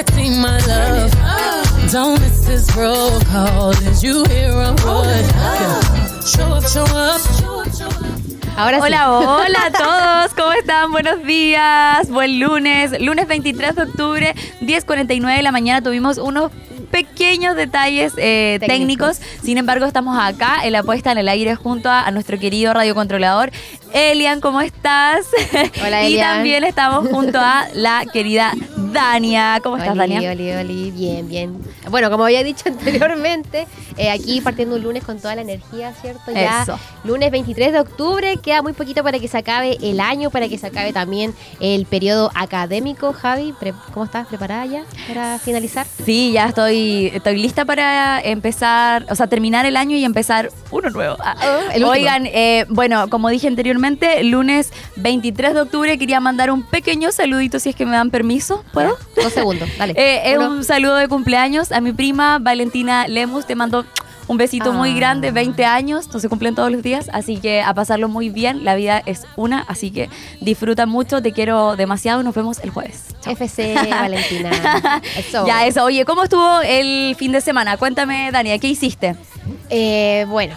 protecting my love. Don't miss this roll call. Did you hear a word? Show up, show up, show up, show up. Ahora sí. Hola, hola a todos, ¿cómo están? Buenos días, buen lunes, lunes 23 de octubre, 10.49 de la mañana tuvimos unos pequeños detalles eh, Técnicos. técnicos. sin embargo estamos acá en la puesta en el aire junto a, a nuestro querido radiocontrolador Elian, ¿cómo estás? Hola, y Elian. también estamos junto a la querida Dania, ¿cómo estás Oli, Dania? Oli, Oli, bien, bien. Bueno, como había dicho anteriormente, eh, aquí partiendo un lunes con toda la energía, ¿cierto? Ya Eso. lunes 23 de octubre, queda muy poquito para que se acabe el año, para que se acabe también el periodo académico. Javi, ¿cómo estás? ¿Preparada ya para finalizar? Sí, ya estoy, estoy lista para empezar, o sea, terminar el año y empezar uno nuevo. Ah, el último. Oigan, eh, bueno, como dije anteriormente, lunes 23 de octubre quería mandar un pequeño saludito si es que me dan permiso. ¿Puedo? Dos segundos, dale. Eh, es Uno. un saludo de cumpleaños a mi prima Valentina Lemus. Te mando un besito muy Ah. grande, 20 años, no se cumplen todos los días, así que a pasarlo muy bien. La vida es una, así que disfruta mucho, te quiero demasiado. Nos vemos el jueves. Chao. FC Valentina. Eso. Ya, eso. Oye, ¿cómo estuvo el fin de semana? Cuéntame, Dania, ¿qué hiciste? Eh, bueno,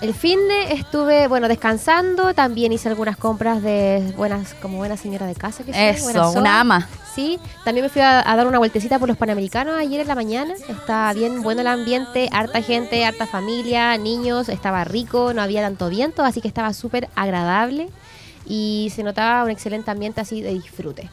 el fin de estuve, bueno, descansando. También hice algunas compras de buenas, como buena señora de casa que soy, Eso, una ama. Sí, también me fui a, a dar una vueltecita por los Panamericanos ayer en la mañana. Está bien bueno el ambiente, harta gente, harta familia, niños, estaba rico, no había tanto viento, así que estaba súper agradable y se notaba un excelente ambiente así de disfrute.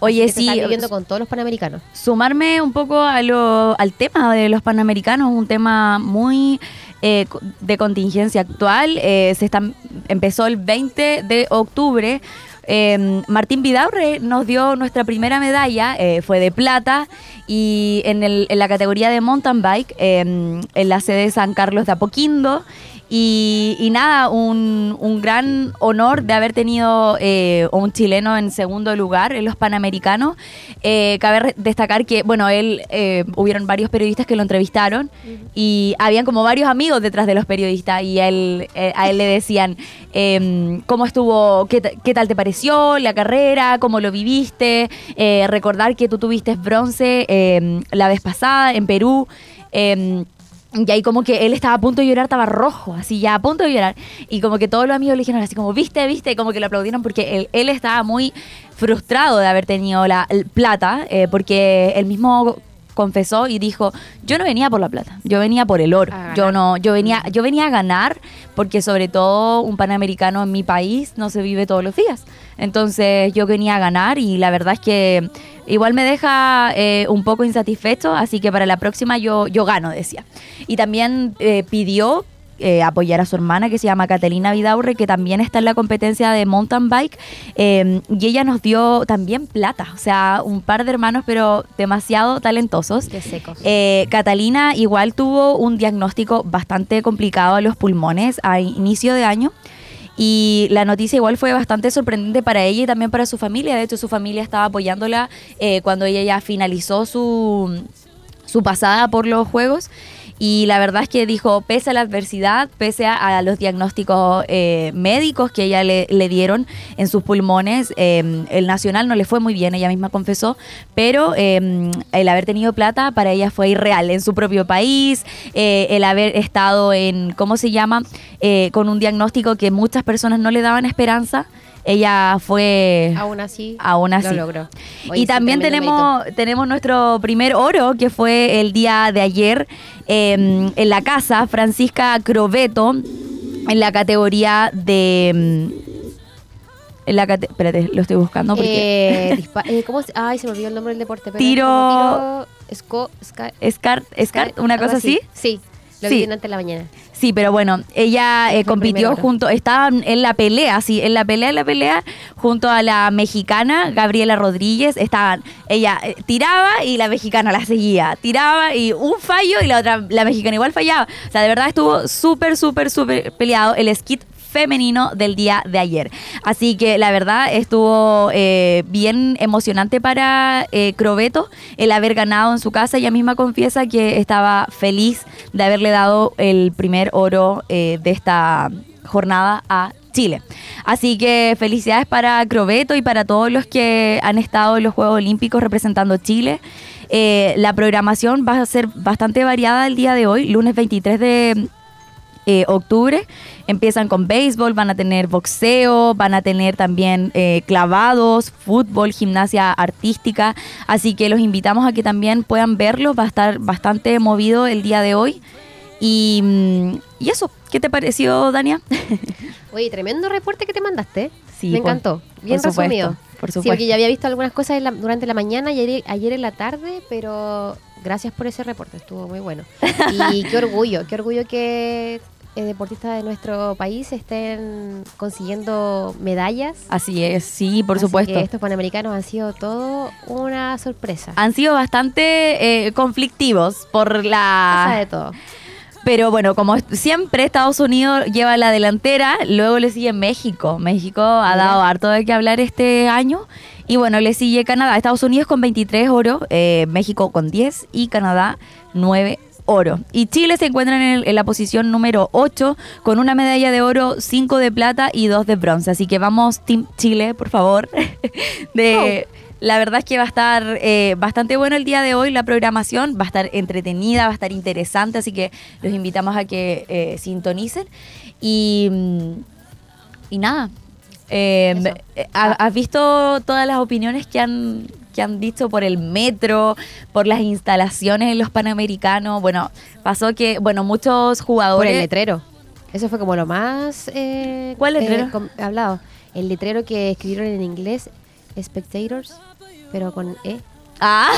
Oye, que se sí, está viviendo con todos los Panamericanos. sumarme un poco a lo- al tema de los panamericanos, un tema muy eh, de contingencia actual. Eh, se está, empezó el 20 de octubre. Eh, Martín Vidaurre nos dio nuestra primera medalla, eh, fue de plata, y en, el- en la categoría de mountain bike, eh, en la sede de San Carlos de Apoquindo. Y, nada, un, un gran honor de haber tenido eh, un chileno en segundo lugar en los Panamericanos. Eh, cabe destacar que, bueno, él, eh, hubieron varios periodistas que lo entrevistaron y habían como varios amigos detrás de los periodistas y él, eh, a él le decían em, cómo estuvo, qué, qué tal te pareció la carrera, cómo lo viviste, eh, recordar que tú tuviste bronce em, la vez pasada en Perú. em, y ahí como que él estaba a punto de llorar, estaba rojo, así ya a punto de llorar. Y como que todos los amigos le dijeron así como, viste, viste, como que lo aplaudieron porque él, estaba muy frustrado de haber tenido la el plata, eh, porque él mismo confesó y dijo, yo no venía por la plata, yo venía por el oro. Yo no, yo venía, yo venía a ganar, porque sobre todo un panamericano en mi país no se vive todos los días. Entonces yo venía a ganar y la verdad es que igual me deja eh, un poco insatisfecho, así que para la próxima yo, yo gano, decía. Y también eh, pidió eh, apoyar a su hermana que se llama Catalina Vidaurre, que también está en la competencia de mountain bike, eh, y ella nos dio también plata, o sea, un par de hermanos, pero demasiado talentosos. Qué secos. Eh, Catalina igual tuvo un diagnóstico bastante complicado a los pulmones a inicio de año. Y la noticia igual fue bastante sorprendente para ella y también para su familia. De hecho, su familia estaba apoyándola eh, cuando ella ya finalizó su, su pasada por los Juegos. Y la verdad es que dijo, pese a la adversidad, pese a, los diagnósticos eh, médicos que ella le, dieron en sus pulmones, eh, el nacional no le fue muy bien, ella misma confesó, pero eh, el haber tenido plata para ella fue irreal en su propio país, el haber estado en, ¿cómo se llama?, con un diagnóstico que muchas personas no le daban esperanza. Ella fue Aún así, Aún así. lo logró. Y también tenemos, tenemos nuestro primer oro, que fue el día de ayer eh, en la casa, Francisca Crobeto, en la categoría de... mm, En la cate- espérate, lo estoy buscando porque... Eh, eh, ¿Cómo se- Ay, se me olvidó el nombre del deporte. pero Tiro-. Esco, ska- Escart, Escart, una cosa así. Sí, lo Sí. vi antes en la mañana. Sí, pero bueno, ella eh, compitió junto, estaban en la pelea, sí, en la pelea, en la pelea, junto a la mexicana Gabriela Rodríguez, estaban, ella eh, tiraba y la mexicana la seguía, tiraba y un fallo y la otra, la mexicana igual fallaba. O sea, de verdad estuvo súper, súper, súper peleado el skit femenino del día de ayer. Así que la verdad estuvo eh, bien emocionante para eh, Crobeto el haber ganado en su casa. Ella misma confiesa que estaba feliz de haberle dado el primer oro eh, de esta jornada a Chile. Así que felicidades para Crobeto y para todos los que han estado en los Juegos Olímpicos representando Chile. Eh, la programación va a ser bastante variada el día de hoy, lunes 23 de eh, octubre. Empiezan con béisbol, van a tener boxeo, van a tener también eh, clavados, fútbol, gimnasia artística. Así que los invitamos a que también puedan verlo. Va a estar bastante movido el día de hoy. Y, mm, y eso, ¿qué te pareció, Dania? Oye, tremendo reporte que te mandaste. Sí, Me por- encantó. Bien por supuesto, resumido. por Sí, supuesto. porque ya había visto algunas cosas en la- durante la mañana y ayer, ayer en la tarde, pero gracias por ese reporte, estuvo muy bueno. Y qué orgullo, qué orgullo que eh, deportistas de nuestro país estén consiguiendo medallas. Así es, sí, por Así supuesto. que estos panamericanos han sido todo una sorpresa. Han sido bastante eh, conflictivos por Pasa la... de todo. Pero bueno, como siempre Estados Unidos lleva la delantera, luego le sigue México. México ha dado harto de qué hablar este año. Y bueno, le sigue Canadá. Estados Unidos con 23 oro, eh, México con 10 y Canadá 9 oro. Y Chile se encuentra en, el- en la posición número 8 con una medalla de oro, 5 de plata y 2 de bronce. Así que vamos, Team Chile, por favor. de, La verdad es que va a estar eh, bastante bueno el día de hoy la programación, va a estar entretenida, va a estar interesante, así que los invitamos a que eh, sintonicen. Y, mm, y nada, eh, eh, ¿ha- ¿has visto todas las opiniones que han, que han dicho por el metro, por las instalaciones en los Panamericanos? Bueno, pasó que, bueno, muchos Por jugadores... el letrero. Eso fue como lo más eh, ¿Cuál letrero? eh, hablado. El letrero que escribieron en inglés, spectators, pero con E. Ah,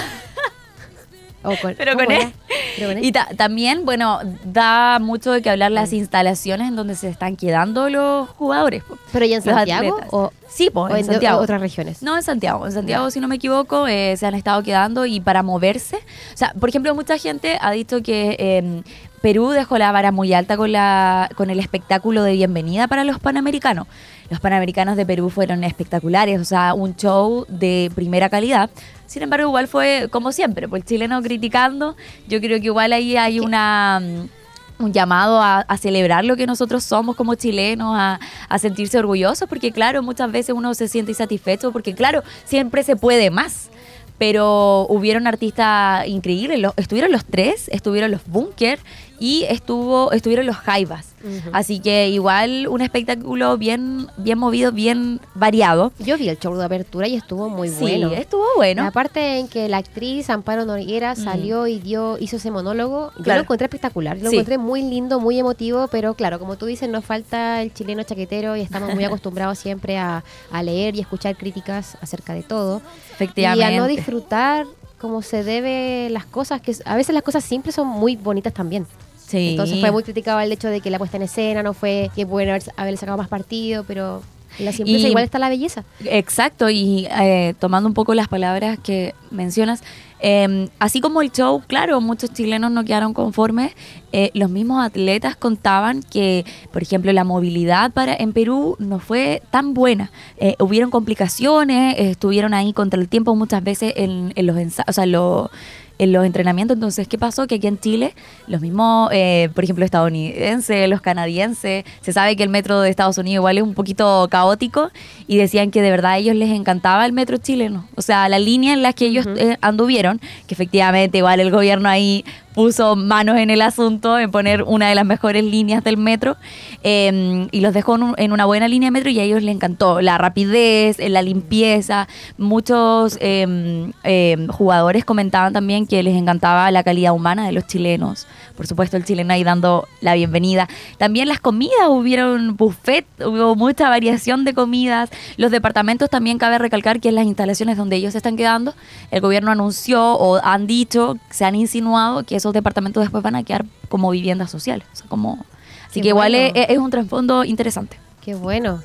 Con, Pero ¿cómo con era? Pero con E. Y ta- también, bueno, da mucho de que hablar las instalaciones en donde se están quedando los jugadores. po. ¿Pero ya en los Santiago o, Sí, po, o en Santiago. otras regiones? No, en Santiago. En Santiago, si no me equivoco, eh, se han estado quedando y para moverse. O sea, por ejemplo, mucha gente ha dicho que eh, Perú dejó la vara muy alta con, la, con el espectáculo de bienvenida para los panamericanos. Los panamericanos de Perú fueron espectaculares, o sea, un show de primera calidad. Sin embargo, igual fue como siempre, pues el chileno criticando. Yo creo que igual ahí hay una mm, un llamado a, a celebrar lo que nosotros somos como chilenos, a, a sentirse orgullosos, porque claro, muchas veces uno se siente insatisfecho, porque claro, siempre se puede más. Pero hubieron artistas increíbles, estuvieron los tres, estuvieron los Bunker y estuvo, estuvieron los Jaivas. Así que igual un espectáculo bien, bien movido, bien variado. Yo vi el show de apertura y estuvo muy sí, bueno. estuvo bueno. Aparte en que la actriz Amparo Noguera salió y dio hizo ese monólogo, yo Claro. lo encontré espectacular, lo Sí. encontré muy lindo, muy emotivo, pero claro, como tú dices, nos falta el chileno chaquetero y estamos muy acostumbrados siempre a, a leer y escuchar críticas acerca de todo y Efectivamente. a no disfrutar como se debe las cosas, que a veces las cosas simples son muy bonitas también. Sí. Entonces fue muy criticado el hecho de que la puesta en escena no fue que pueden haber, haber sacado más partido, pero en la simpleza Y- igual está la belleza. Exacto, y eh, tomando un poco las palabras que mencionas, eh, así como el show, claro, muchos chilenos no quedaron conformes, eh, los mismos atletas contaban que, por ejemplo, la movilidad para en Perú no fue tan buena. Eh, hubieron complicaciones, estuvieron ahí contra el tiempo muchas veces en, en los ensayos, o sea, los- en los entrenamientos. Entonces, ¿qué pasó? Que aquí en Chile, los mismos, eh, por ejemplo, estadounidenses, los canadienses, se sabe que el metro de Estados Unidos igual es un poquito caótico y decían que de verdad a ellos les encantaba el metro chileno. O sea, la línea en la que ellos eh, anduvieron, que efectivamente igual el gobierno ahí puso manos en el asunto en poner una de las mejores líneas del metro eh, y los dejó en, un- en una buena línea de metro y a ellos les encantó la rapidez, eh, la limpieza. Muchos eh, eh, jugadores comentaban también que les encantaba la calidad humana de los chilenos. Por supuesto, el chileno ahí dando la bienvenida. También las comidas, hubieron buffet, hubo mucha variación de comidas. Los departamentos también cabe recalcar que en las instalaciones donde ellos se están quedando, el gobierno anunció o han dicho, se han insinuado que esos departamentos después van a quedar como viviendas sociales. O sea, como, así Qué que igual bueno. es, es un trasfondo interesante. Qué bueno.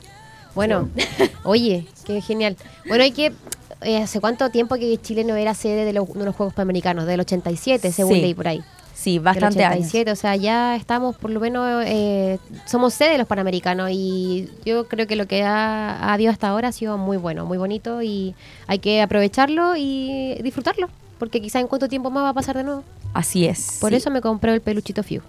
Bueno, oye, qué genial. Bueno, hay que. eh, ¿Hace cuánto tiempo que Chile no era sede de los, de los Juegos Panamericanos? Del 87, según Sí, leí por ahí. Sí, Del bastante años. 87, o sea, ya estamos, por lo menos, eh, somos sede de los Panamericanos y yo creo que lo que ha, ha habido hasta ahora ha sido muy bueno, muy bonito y hay que aprovecharlo y disfrutarlo, porque quizá en cuánto tiempo más va a pasar de nuevo. Así es. Por sí. eso me compré el peluchito Fiu.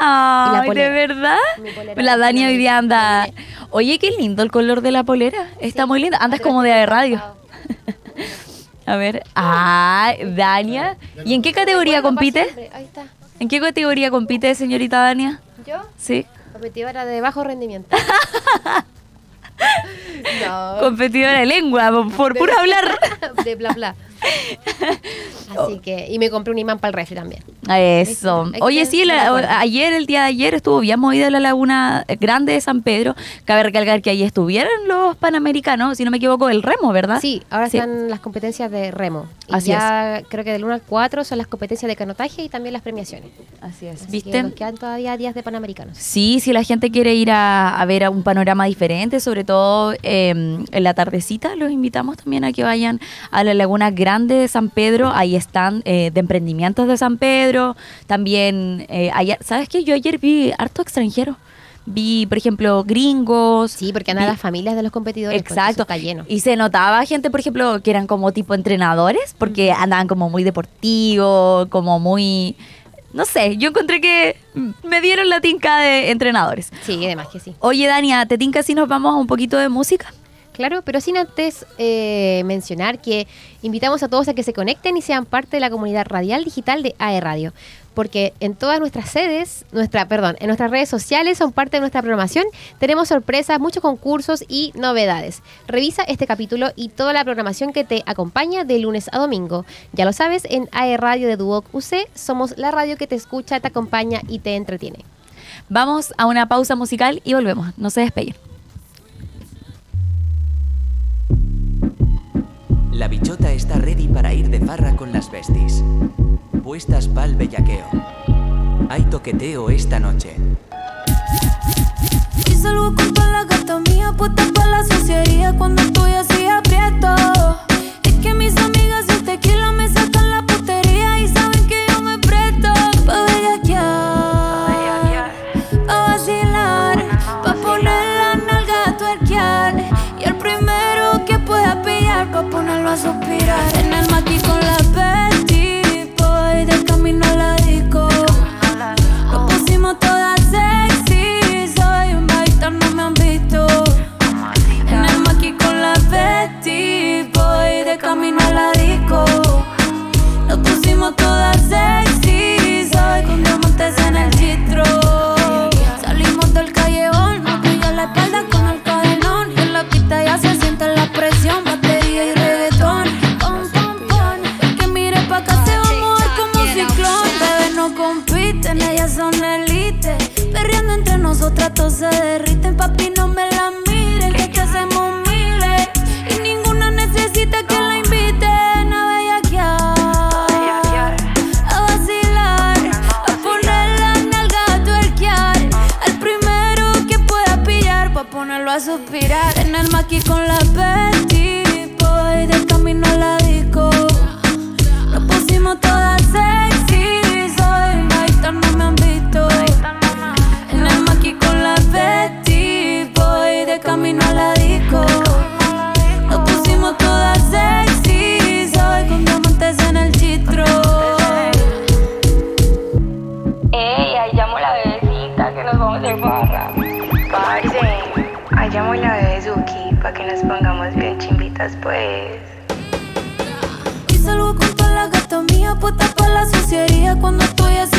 Ay, ¿de verdad? Polera La Dani hoy día anda... Sí. Oye, qué lindo el color de la polera. Está muy lindo. Andas como de radio. A ver. Ah, Dania. ¿Y en qué categoría compite? Ahí está. ¿En qué categoría compite, señorita Dania? ¿Yo? Sí. Competidora de bajo rendimiento. no. Competidora de lengua, por, por puro hablar. de bla bla. Así que, y me compré un imán para el refri también. Eso. Es Oye, es sí, la- ayer, el día de ayer, estuvo bien movida la laguna grande de San Pedro. Cabe recalcar que ahí estuvieron los panamericanos, si no me equivoco, el remo, ¿verdad? Sí, ahora Sí. están las competencias de remo. Y Así ya creo que del 1 al 4 son las competencias de canotaje y también las premiaciones. Así es. Así ¿Viste? que nos quedan todavía días de panamericanos. Sí, si la gente quiere ir a, a ver a un panorama diferente, sobre todo eh, en la tardecita, los invitamos también a que vayan a la Laguna Grande de San Pedro. Ahí están eh, de emprendimientos de San Pedro. También, eh, ayer- ¿sabes qué? Yo ayer vi harto extranjero. Vi, por ejemplo, gringos. Sí, porque andan vi- las familias de los competidores. Exacto. está lleno. Y se notaba gente, por ejemplo, que eran como tipo entrenadores, porque andaban como muy deportivos, como muy... No sé, yo encontré que me dieron la tinca de entrenadores. Sí, además que sí. Oye, Dania, ¿te tinca si nos vamos a un poquito de música? Claro, pero sin antes eh, mencionar que invitamos a todos a que se conecten y sean parte de la comunidad radial digital de AE Radio. Porque en todas nuestras sedes, nuestra, perdón, en nuestras redes sociales son parte de nuestra programación. Tenemos sorpresas, muchos concursos y novedades. Revisa este capítulo y toda la programación que te acompaña de lunes a domingo. Ya lo sabes, en AE Radio de Duoc UC somos la radio que te escucha, te acompaña y te entretiene. Vamos a una pausa musical y volvemos. No se despeguen. La bichota está ready para ir de farra con las besties. Puestas pa'l bellaqueo. Hay toqueteo esta noche. Pa' ponerlo a suspirar. En el maqui con la Betty con la Betty chimbitas pues. Y salgo con toda la gata mía puesta pa' la sociedad cuando estoy así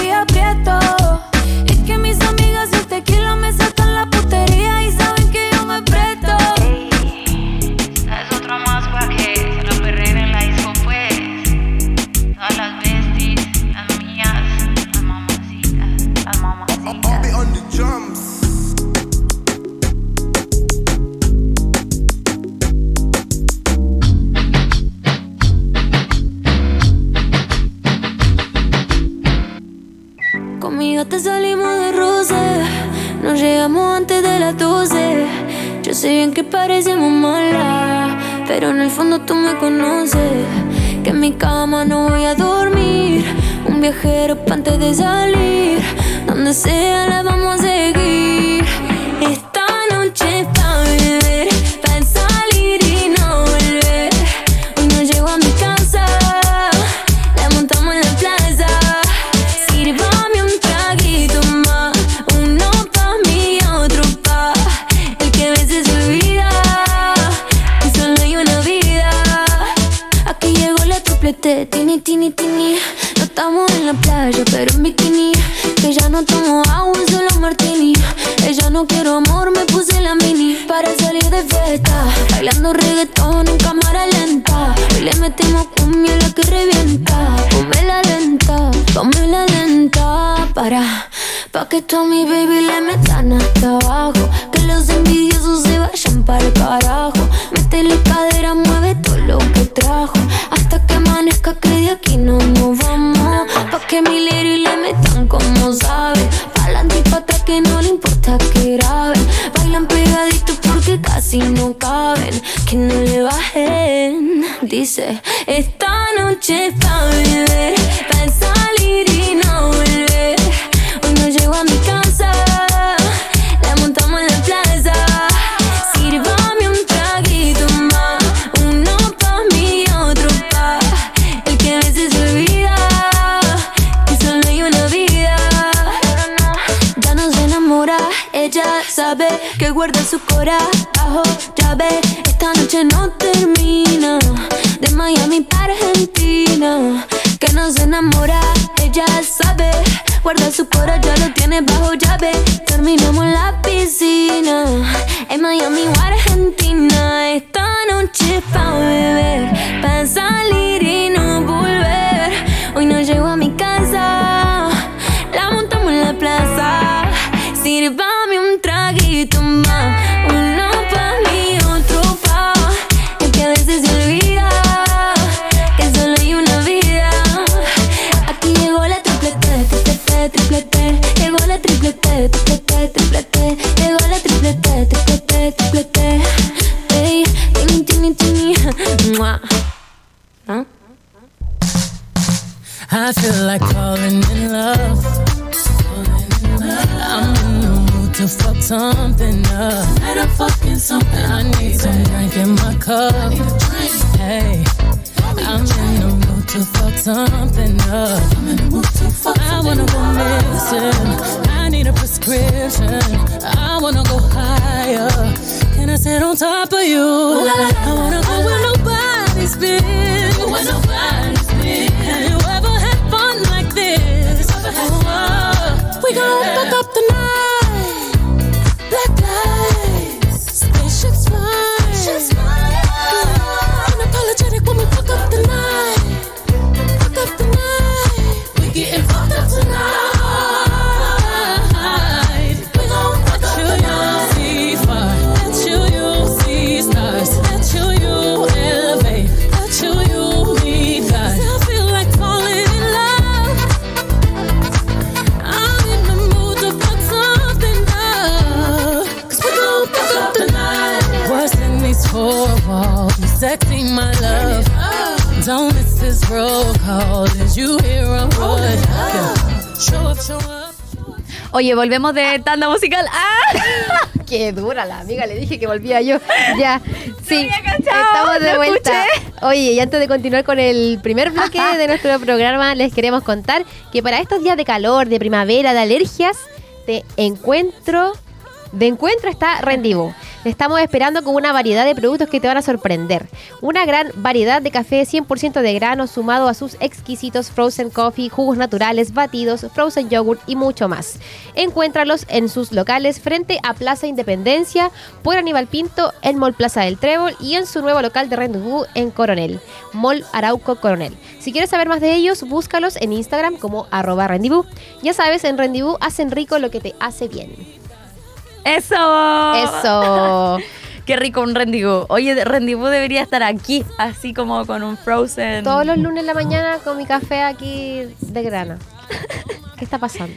Dice, esta noche pa' beber. Pa' salir y no volver. Hoy no llego a mi casa. La montamos en la plaza. Sírvame un traguito más. Uno pa' mí, otro pa' el que a veces olvida. Que solo hay una vida. Ya no se enamora. Ella sabe que guarda su corazón bajo Guarda su corazón, ya lo tiene bajo llave. Terminamos en la piscina. En Miami o Argentina. Oye, volvemos de tanda musical. ¡Ah! Qué dura la amiga, le dije que volvía yo. Ya, sí, estamos de vuelta. Oye, y antes de continuar con el primer bloque de nuestro programa, les queremos contar que para estos días de calor, de primavera, de alergias, de encuentro, de encuentro está Rendivo. Te estamos esperando con una variedad de productos que te van a sorprender. Una gran variedad de café 100% de grano sumado a sus exquisitos frozen coffee, jugos naturales, batidos, frozen yogurt y mucho más. Encuéntralos en sus locales frente a Plaza Independencia, por Aníbal Pinto, en Mall Plaza del Trébol y en su nuevo local de Rendezvous en Coronel, Mall Arauco Coronel. Si quieres saber más de ellos, búscalos en Instagram como arroba Rendezvous. Ya sabes, en Rendezvous hacen rico lo que te hace bien. ¡Eso! Eso. Qué rico un Rendezvous. Oye, Rendezvous debería estar aquí, así como con un Frozen. Todos los lunes en la mañana con mi café aquí de grana. ¿Qué está pasando?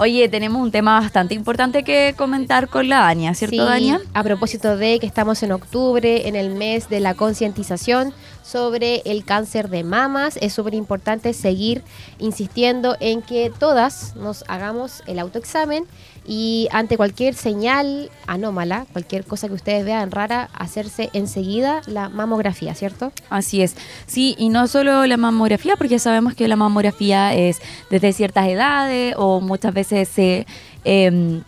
Oye, tenemos un tema bastante importante que comentar con la Ania, ¿cierto, Sí, Dania? A propósito de que estamos en octubre, en el mes de la concientización sobre el cáncer de mamas, es súper importante seguir insistiendo en que todas nos hagamos el autoexamen y ante cualquier señal anómala, cualquier cosa que ustedes vean rara, hacerse enseguida la mamografía, ¿cierto? Así es. Sí, y no solo la mamografía, porque sabemos que la mamografía es desde ciertas edades o muchas veces se eh,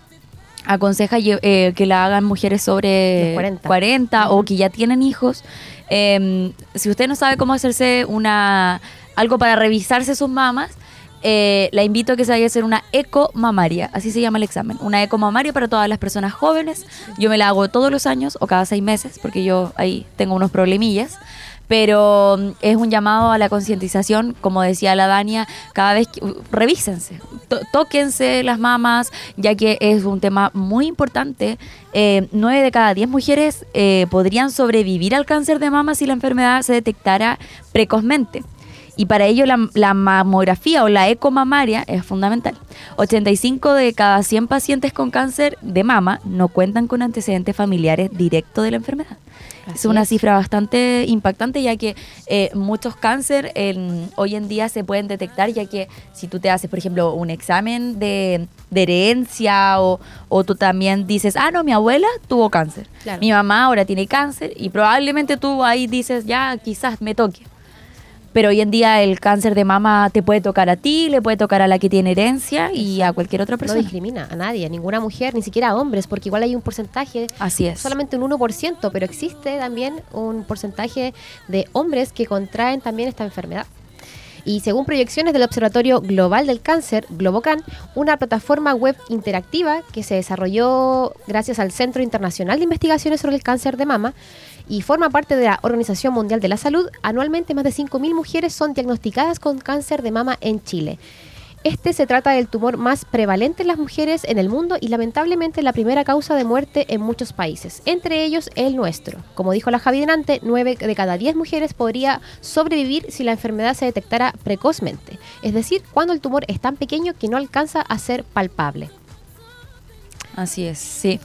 aconseja eh, que la hagan mujeres sobre Los 40. 40 o que ya tienen hijos. Eh, si usted no sabe cómo hacerse una algo para revisarse sus mamas, eh, la invito a que se vaya a hacer una eco mamaria, así se llama el examen, una eco mamaria para todas las personas jóvenes. Yo me la hago todos los años o cada seis meses, porque yo ahí tengo unos problemillas. Pero mm, es un llamado a la concientización, como decía la Dania, cada vez que, uh, revísense, tóquense las mamas, ya que es un tema muy importante. Eh, Nueve de cada diez mujeres eh, podrían sobrevivir al cáncer de mama si la enfermedad se detectara precozmente. Y para ello la, la mamografía o la ecomamaria es fundamental. 85 de cada 100 pacientes con cáncer de mama no cuentan con antecedentes familiares directos de la enfermedad. Así es una es. cifra bastante impactante ya que eh, muchos cáncer en- hoy en día se pueden detectar ya que si tú te haces, por ejemplo, un examen de, de herencia o, o tú también dices, ah, no, mi abuela tuvo cáncer, Claro. mi mamá ahora tiene cáncer y probablemente tú ahí dices, ya quizás me toque. Pero hoy en día el cáncer de mama te puede tocar a ti, le puede tocar a la que tiene herencia y a cualquier otra No persona. discrimina a nadie, a ninguna mujer, ni siquiera a hombres, porque igual hay un porcentaje, Así es. solamente un 1%, pero existe también un porcentaje de hombres que contraen también esta enfermedad. Y según proyecciones del Observatorio Global del Cáncer, Globocan, una plataforma web interactiva que se desarrolló gracias al Centro Internacional de Investigaciones sobre el Cáncer de Mama y forma parte de la Organización Mundial de la Salud, anualmente más de 5.000 mujeres son diagnosticadas con cáncer de mama en Chile. Este se trata del tumor más prevalente en las mujeres en el mundo y lamentablemente la primera causa de muerte en muchos países, entre ellos el nuestro. Como dijo la Javi delante, 9 de cada 10 mujeres podría sobrevivir si la enfermedad se detectara precozmente, es decir, cuando el tumor es tan pequeño que no alcanza a ser palpable. Así es, sí.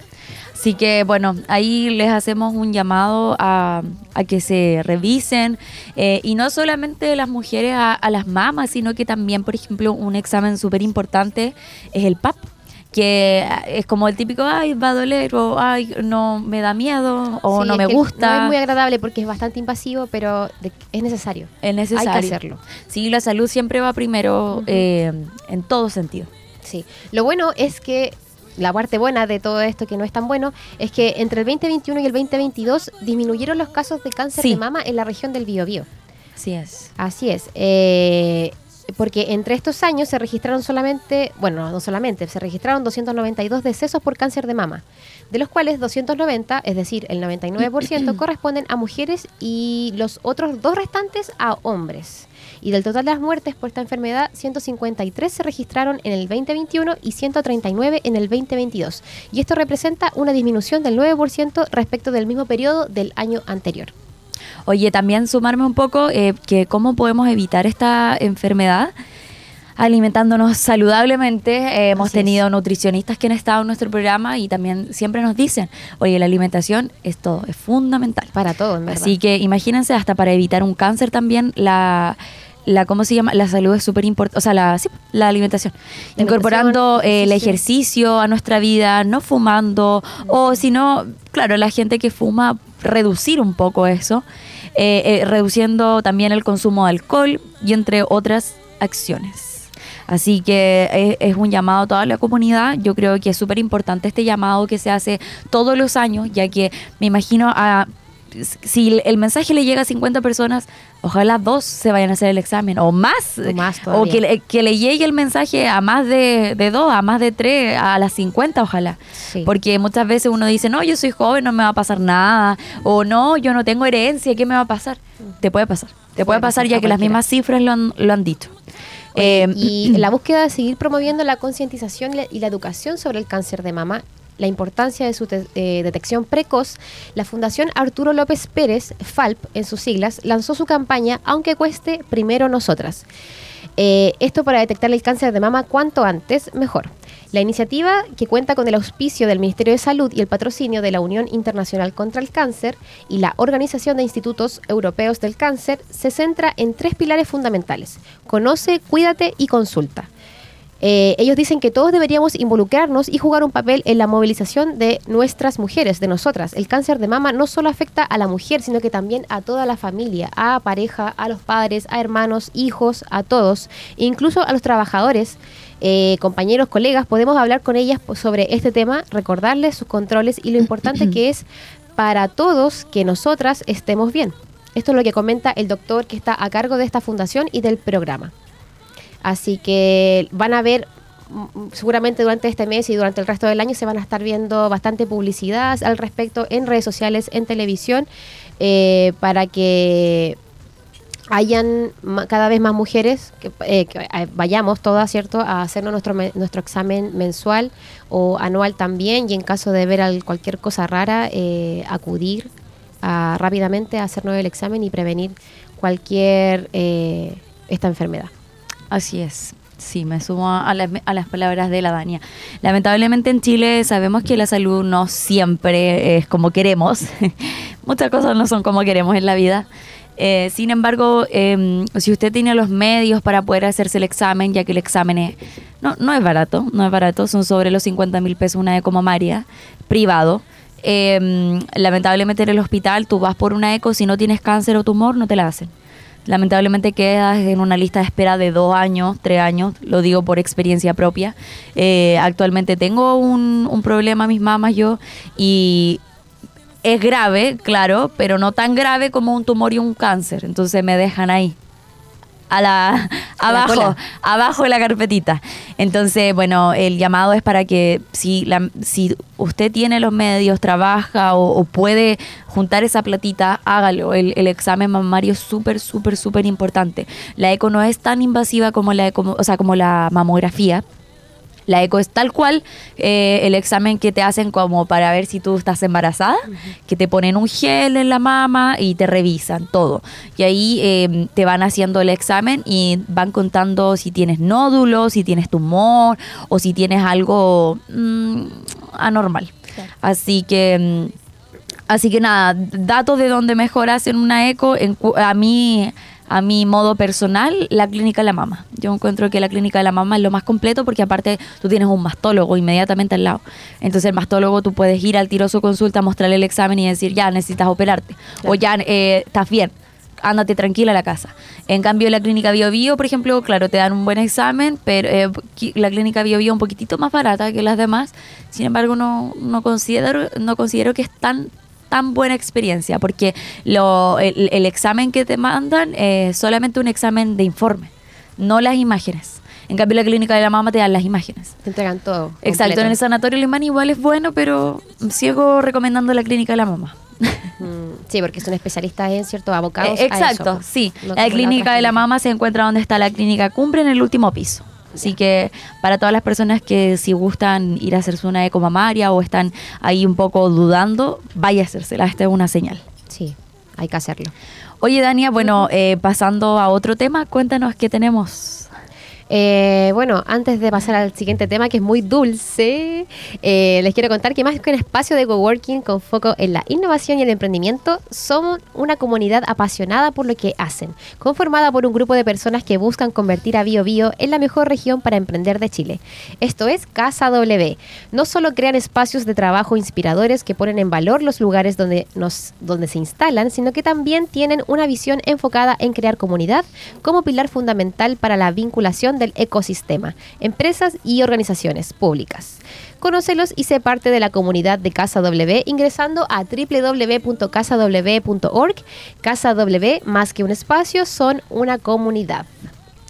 Así que bueno, ahí les hacemos un llamado a, a que se revisen eh, y no solamente las mujeres a, a las mamas, sino que también, por ejemplo, un examen súper importante es el PAP, que es como el típico, ay, va a doler o ay, no me da miedo o Sí, no me gusta. No es muy agradable porque es bastante invasivo, pero de- es necesario. es necesario. Hay que hacerlo. Sí, la salud siempre va primero eh, en todo sentido. Sí. Lo bueno es que la parte buena de todo esto que no es tan bueno es que entre el 2021 y el 2022 disminuyeron los casos de cáncer Sí. de mama en la región del Biobío. Así es. Así es. eh, porque entre estos años se registraron solamente, bueno, no solamente, se registraron 292 decesos por cáncer de mama, de los cuales 290, es decir, el 99%, corresponden a mujeres y los otros dos restantes a hombres. Y del total de las muertes por esta enfermedad, 153 se registraron en el 2021 y 139 en el 2022. Y esto representa una disminución del 9% respecto del mismo periodo del año anterior. Oye, también sumarme un poco eh, que cómo podemos evitar esta enfermedad alimentándonos saludablemente. Eh, hemos es. tenido nutricionistas que han estado en nuestro programa y también siempre nos dicen, oye, la alimentación es todo, es fundamental. Para todo, en verdad. Así que imagínense, hasta para evitar un cáncer también, la, la ¿cómo se llama? La salud es súper importante, o sea, la, sí, la alimentación. La Incorporando eh, el ejercicio. ejercicio a nuestra vida, no fumando, o si no, claro, la gente que fuma, reducir un poco eso, eh, eh, reduciendo también el consumo de alcohol y entre otras acciones. Así que es, un llamado a toda la comunidad. Yo creo que es súper importante este llamado que se hace todos los años, ya que me imagino a si el mensaje le llega a 50 personas, ojalá dos se vayan a hacer el examen o más. O más o todavía. que le, que le llegue el mensaje a más de, de dos, a más de tres, a las 50 ojalá. Sí. Porque muchas veces uno dice, no, yo soy joven, no me va a pasar nada. O no, yo no tengo herencia, ¿qué me va a pasar? Te puede pasar. Te puede, pasar, ya que las mismas cifras lo han, lo han dicho. Oye, Eh, y la búsqueda de seguir promoviendo la concientización y la- y la educación sobre el cáncer de mama, la importancia de su eh, detección precoz, la Fundación Arturo López Pérez, FALP en sus siglas, lanzó su campaña Aunque cueste, primero nosotras. Eh, esto para detectar el cáncer de mama cuanto antes, mejor. La iniciativa, que cuenta con el auspicio del Ministerio de Salud y el patrocinio de la Unión Internacional contra el Cáncer y la Organización de Institutos Europeos del Cáncer, se centra en tres pilares fundamentales. Conoce, cuídate y consulta. Eh, ellos dicen que todos deberíamos involucrarnos y jugar un papel en la movilización de nuestras mujeres, de nosotras. El cáncer de mama no solo afecta a la mujer, sino que también a toda la familia, a pareja, a los padres, a hermanos, hijos, a todos, incluso a los trabajadores. eh, compañeros, colegas, podemos hablar con ellas sobre este tema, recordarles sus controles y lo importante que es para todos que nosotras estemos bien. Esto es lo que comenta el doctor que está a cargo de esta fundación y del programa. Así que van a ver, mm, seguramente durante este mes y durante el resto del año se van a estar viendo bastante publicidad al respecto en redes sociales, en televisión, eh, para que hayan cada vez más mujeres que, eh, eh, vayamos todas, ¿cierto?, a hacernos nuestro, nuestro examen mensual o anual también y en caso de ver al- cualquier cosa rara, eh, acudir a- rápidamente a hacernos el examen y prevenir cualquier eh, esta enfermedad. Así es. Sí, me sumo a las, palabras de la Dania. Lamentablemente en Chile sabemos que la salud no siempre es como queremos. Muchas cosas no son como queremos en la vida. Eh, sin embargo, em, si usted tiene los medios para poder hacerse el examen, ya que el examen es, no, no es barato, no es barato, son sobre los 50 mil pesos una eco mamaria, privado. Em, lamentablemente en el hospital tú vas por una eco, si no tienes cáncer o tumor, no te la hacen. Lamentablemente quedas en una lista de espera de dos años, tres años, lo digo por experiencia propia. Eh, actualmente tengo un, un problema, mis mamas, yo, y es grave, claro, pero no tan grave como un tumor y un cáncer. Entonces me dejan ahí. A la, A la abajo, abajo de la carpetita. Entonces, bueno, el llamado es para que si, la, si usted tiene los medios, trabaja o, o puede juntar esa platita, hágalo. El, el examen mamario es súper, súper, súper importante. La eco no es tan invasiva como la, eco- o sea, como la mamografía. La eco es tal cual eh, el examen que te hacen como para ver si tú estás embarazada, que te ponen un gel en la mama y te revisan todo. Y ahí eh, te van haciendo el examen y van contando si tienes nódulos, si tienes tumor o si tienes algo mm, anormal. Así que... mm, Así que nada, datos de donde mejor hacen una eco, en a mí, a mi modo personal, la clínica de la mama. Yo encuentro que la clínica de la mama es lo más completo porque aparte tú tienes un mastólogo inmediatamente al lado. Entonces el mastólogo tú puedes ir al tiro a su consulta, mostrarle el examen y decir, ya necesitas operarte. O ya eh, estás bien. Ándate tranquila a la casa. En cambio, la clínica Bio Bio, por ejemplo, claro, te dan un buen examen, pero eh, la clínica Bio Bio es un poquitito más barata que las demás. Sin embargo, no, no considero, no considero que es tan tan buena experiencia porque lo, el, el examen que te mandan es solamente un examen de informe, no las imágenes. En cambio, la clínica de la mama te dan las imágenes. Te entregan todo. Exacto, completo. en el sanatorio alemán igual es bueno, pero sigo recomendando la clínica de la mama. Mm, sí, porque son especialistas en cierto abocados. Eh, a Exacto, eso, sí. no la clínica de la mama se encuentra donde está la clínica Cumbre en el último piso. Así que para todas las personas que si gustan ir a hacerse una eco mamaria o están ahí un poco dudando, vaya a hacérsela. Esta es una señal. Sí, hay que hacerlo. Oye, Dania, bueno, eh, pasando a otro tema, cuéntanos qué tenemos. Eh, bueno, antes de pasar al siguiente tema, que es muy dulce, eh, les quiero contar que más que un espacio de coworking con foco en la innovación y el emprendimiento, somos una comunidad apasionada por lo que hacen, conformada por un grupo de personas que buscan convertir a Bio Bio en la mejor región para emprender de Chile. Esto es Casa W. No solo crean espacios de trabajo inspiradores que ponen en valor los lugares donde, nos, donde se instalan, sino que también tienen una visión enfocada en crear comunidad como pilar fundamental para la vinculación del ecosistema, empresas y organizaciones públicas. Conócelos y sé parte de la comunidad de Casa W ingresando a www.casaw.org. Casa W, más que un espacio, son una comunidad.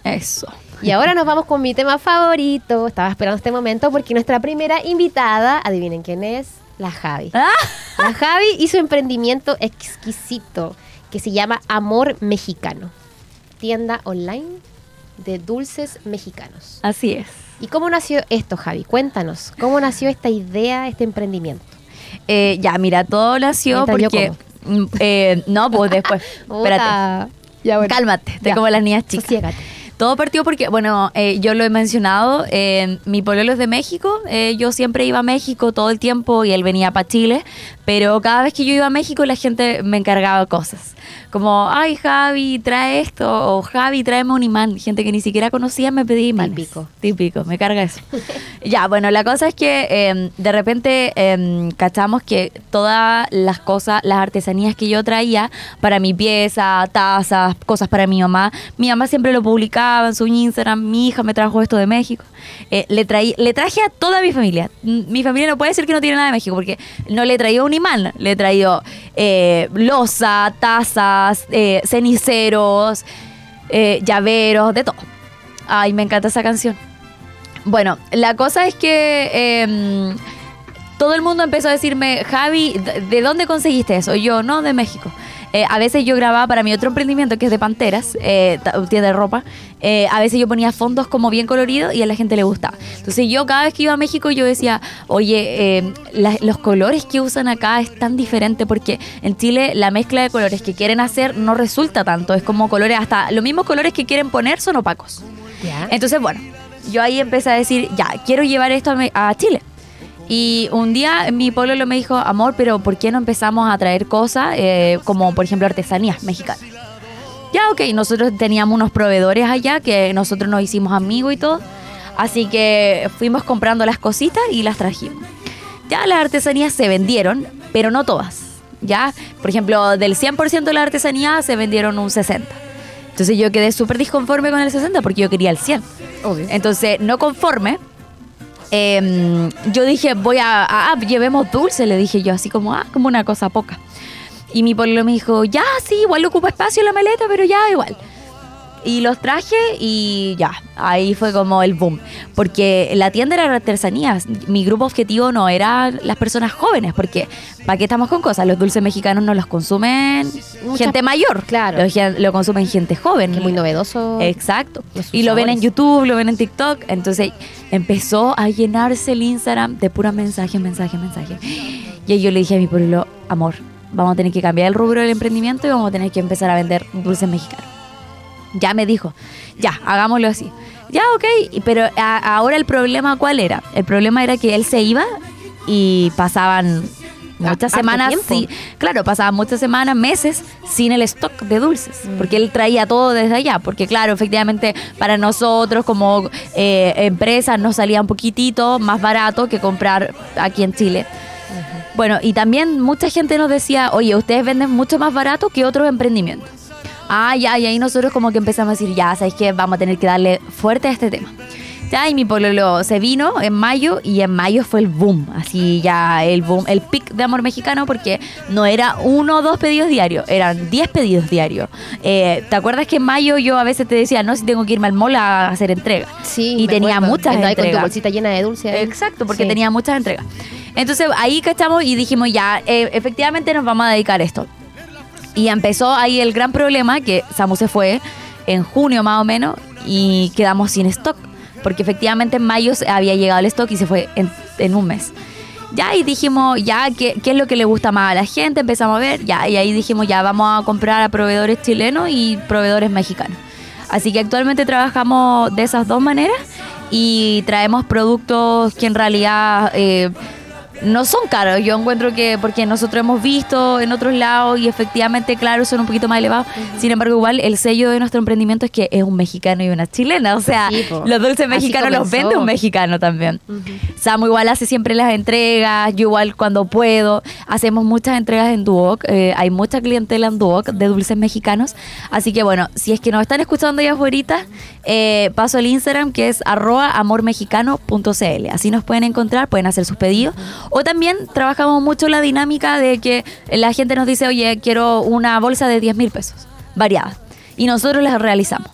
Eso. Y ahora nos vamos con mi tema favorito. Estaba esperando este momento porque nuestra primera invitada, adivinen quién es, la Javi. Ah, La Javi hizo emprendimiento exquisito que se llama Amor Mexicano, tienda online de dulces mexicanos. así es. ¿Y cómo nació esto, Javi? Cuéntanos, ¿cómo nació esta idea, este emprendimiento? Eh, ya, mira, todo nació Mientras porque... mm, eh, no, pues después. espérate. Ya, bueno. Cálmate, estoy Ya. como las niñas chicas. Sosiégate. Todo partió porque, bueno, eh, yo lo he mencionado, eh, mi pololo es de México, eh, yo siempre iba a México todo el tiempo y él venía para Chile, pero cada vez que yo iba a México la gente me encargaba cosas, como, ay Javi, trae esto, o Javi, tráeme un imán, gente que ni siquiera conocía me pedía imanes. Típico. Típico, me carga eso. ya, bueno, la cosa es que eh, de repente eh, cachamos que todas las cosas, las artesanías que yo traía para mi pieza, tazas, cosas para mi mamá, mi mamá siempre lo publicaba en su Instagram, mi hija me trajo esto de México. Eh, le, traí, le traje a toda mi familia. Mi familia no puede decir que no tiene nada de México porque no le he traído un imán, le he traído eh, losa, taza, pulseritas, eh, ceniceros, eh, llaveros, de todo. Ay, me encanta esa canción. Bueno, la cosa es que em, todo el mundo empezó a decirme, Javi, ¿de- ¿de dónde conseguiste eso? Yo, no, de México. Eh, a veces yo grababa para mi otro emprendimiento que es de panteras, eh, tienda de ropa. eh, a veces yo ponía fondos como bien coloridos y a la gente le gustaba. Entonces yo cada vez que iba a México yo decía, oye, eh, la- los colores que usan acá es tan diferente porque en Chile la mezcla de colores que quieren hacer no resulta tanto. Es como colores, hasta los mismos colores que quieren poner son opacos. Ya. Entonces, bueno, yo ahí empecé a decir, ya, quiero llevar esto a, a Chile. Y un día mi pueblo me dijo, amor, pero ¿por qué no empezamos a traer cosas eh, como, por ejemplo, artesanías mexicanas? Ya, ok, nosotros teníamos unos proveedores allá que nosotros nos hicimos amigos y todo. Así que fuimos comprando las cositas y las trajimos. Ya las artesanías se vendieron, pero no todas. Ya, por ejemplo, del 100% de la artesanía se vendieron un 60%. Entonces yo quedé súper disconforme con el 60% porque yo quería el 100%. Obvio. Entonces, no conforme, em, yo dije, voy a, a- llevemos dulce, le dije yo, así como, ah, como una cosa poca. Y mi pueblo me dijo, ya, sí, igual ocupa espacio la maleta, pero ya, igual. Y los traje y ya, ahí fue como el boom. Porque la tienda era artesanías. Mi grupo objetivo no era las personas jóvenes, porque ¿para qué estamos con cosas? Los dulces mexicanos no los consumen Muchas- gente mayor. claro. Lo, gen- lo consumen gente joven. Que muy novedoso. Exacto. Los Y lo ven en. YouTube, lo ven en TikTok. Entonces empezó a llenarse el Instagram de pura mensaje, mensaje, mensaje. Y ahí yo le dije a mi pueblo, amor, vamos a tener que cambiar el rubro del emprendimiento y vamos a tener que empezar a vender dulces mexicanos. Ya me dijo, ya, hagámoslo así. Ya, ok, pero a- ahora el problema, ¿cuál era? El problema era que él se iba y pasaban muchas semanas, sí, claro, pasaban muchas semanas, meses sin el stock de dulces, porque él traía todo desde allá, porque claro, efectivamente para nosotros como eh, empresa nos salía un poquitito más barato que comprar aquí en Chile. Bueno, y también mucha gente nos decía, oye, ustedes venden mucho más barato que otros emprendimientos. Ah, ya, y ahí nosotros como que empezamos a decir, ya, ¿sabes qué? Vamos a tener que darle fuerte a este tema. Ya, y mi pololo se vino en mayo y en mayo fue el boom, así ya el boom, el pic de amor mexicano porque no era uno o dos pedidos diarios, eran diez pedidos diarios. Eh, ¿Te acuerdas que en mayo yo a veces te decía, no, si tengo que irme al mall a hacer entrega? Sí, y tenía acuerdo. muchas Andaba ahí con tu entregas. bolsita llena de dulce. ahí. Exacto, porque Sí. tenía muchas entregas. Entonces ahí cachamos y dijimos, ya, eh, efectivamente nos vamos a dedicar a esto. Y empezó ahí el gran problema, que Samu se fue en junio más o menos y quedamos sin stock. Porque efectivamente en mayo había llegado el stock y se fue en, en un mes. Ya, y dijimos, ya, ¿qué, ¿qué es lo que le gusta más a la gente? Empezamos a ver, ya, y ahí dijimos, ya, vamos a comprar a proveedores chilenos y proveedores mexicanos. Así que actualmente trabajamos de esas dos maneras y traemos productos que en realidad eh, no son caros. Yo encuentro que porque nosotros hemos visto en otros lados y efectivamente, claro, son un poquito más elevados. Sin embargo, igual el sello de nuestro emprendimiento es que es un mexicano y una chilena. O sea, Sí, los dulces mexicanos los vende un mexicano también. Samu igual hace siempre las entregas, yo igual cuando puedo. Hacemos muchas entregas en Duoc, eh, hay mucha clientela en Duoc de dulces mexicanos. Así que bueno, si es que nos están escuchando ya afuera, eh, paso el Instagram que es arroba amormexicano.cl. Así nos pueden encontrar, pueden hacer sus pedidos. O también trabajamos mucho la dinámica de que la gente nos dice, oye, quiero una bolsa de 10 mil pesos, variada. Y nosotros las realizamos.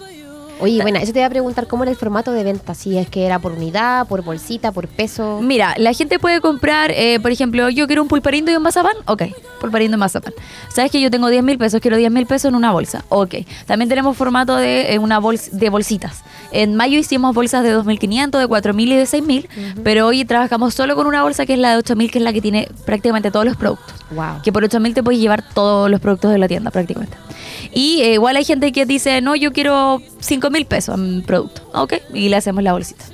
Oye, bueno, eso te iba a preguntar cómo era el formato de venta. Si es que era por unidad, por bolsita, por peso. Mira, la gente puede comprar, eh, por ejemplo, yo quiero un pulparindo y un mazapán. Ok, pulparindo y mazapán. ¿Sabes que yo tengo 10 mil pesos? Quiero 10 mil pesos en una bolsa. Ok. También tenemos formato de eh, una bolsa de bolsitas. En mayo hicimos bolsas de 2.500, de 4.000 y de 6.000. Pero hoy trabajamos solo con una bolsa que es la de 8.000, que es la que tiene prácticamente todos los productos. Wow. Que por 8.000 te puedes llevar todos los productos de la tienda prácticamente. Y eh, igual hay gente que dice, no, yo quiero 5.000 pesos en producto. Ok, y le hacemos la bolsita.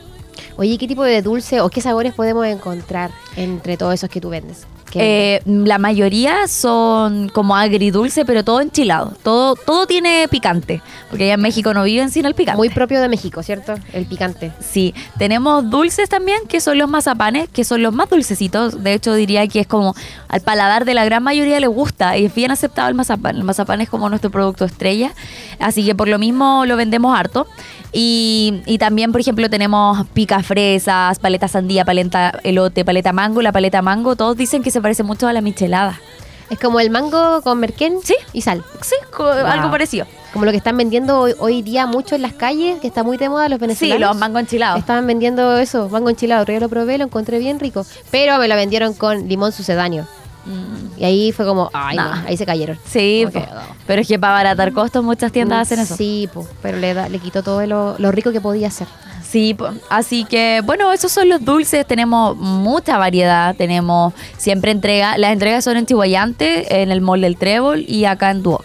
Oye, ¿qué tipo de dulce o qué sabores podemos encontrar entre todos esos que tú vendes? ¿Qué Eh, la mayoría son como agridulce, pero todo enchilado. Todo, todo tiene picante. Porque allá en México no viven sin el picante. Muy propio de México, ¿cierto? El picante. Sí, tenemos dulces también, que son los mazapanes, que son los más dulcecitos. De hecho, diría que es como al paladar de la gran mayoría les gusta y es bien aceptado el mazapán. El mazapán es como nuestro producto estrella, así que por lo mismo lo vendemos harto. Y, y también, por ejemplo, tenemos pica fresas, paleta sandía, paleta elote, paleta mango. La paleta mango, todos dicen que se parece mucho a la michelada. Es como el mango con merquén Sí. y sal. Sí, algo parecido. Como lo que están vendiendo hoy, hoy día mucho en las calles, que está muy de moda los Sí, venezolanos. los mango enchilados. Estaban vendiendo eso, mango enchilado. Día lo probé, lo encontré bien rico. Pero me lo vendieron con limón sucedáneo. Y ahí fue como, ay, no, ahí se cayeron. Mm. Sí, po. pero es que para abaratar costos muchas tiendas hacen eso. Sí, po, pero le, da- le quitó todo lo, lo rico que podía ser. Sí, así que bueno, esos son los dulces, tenemos mucha variedad, tenemos siempre entrega, las entregas son en Chihuayante, en el Mall del Trébol y acá en Duoc.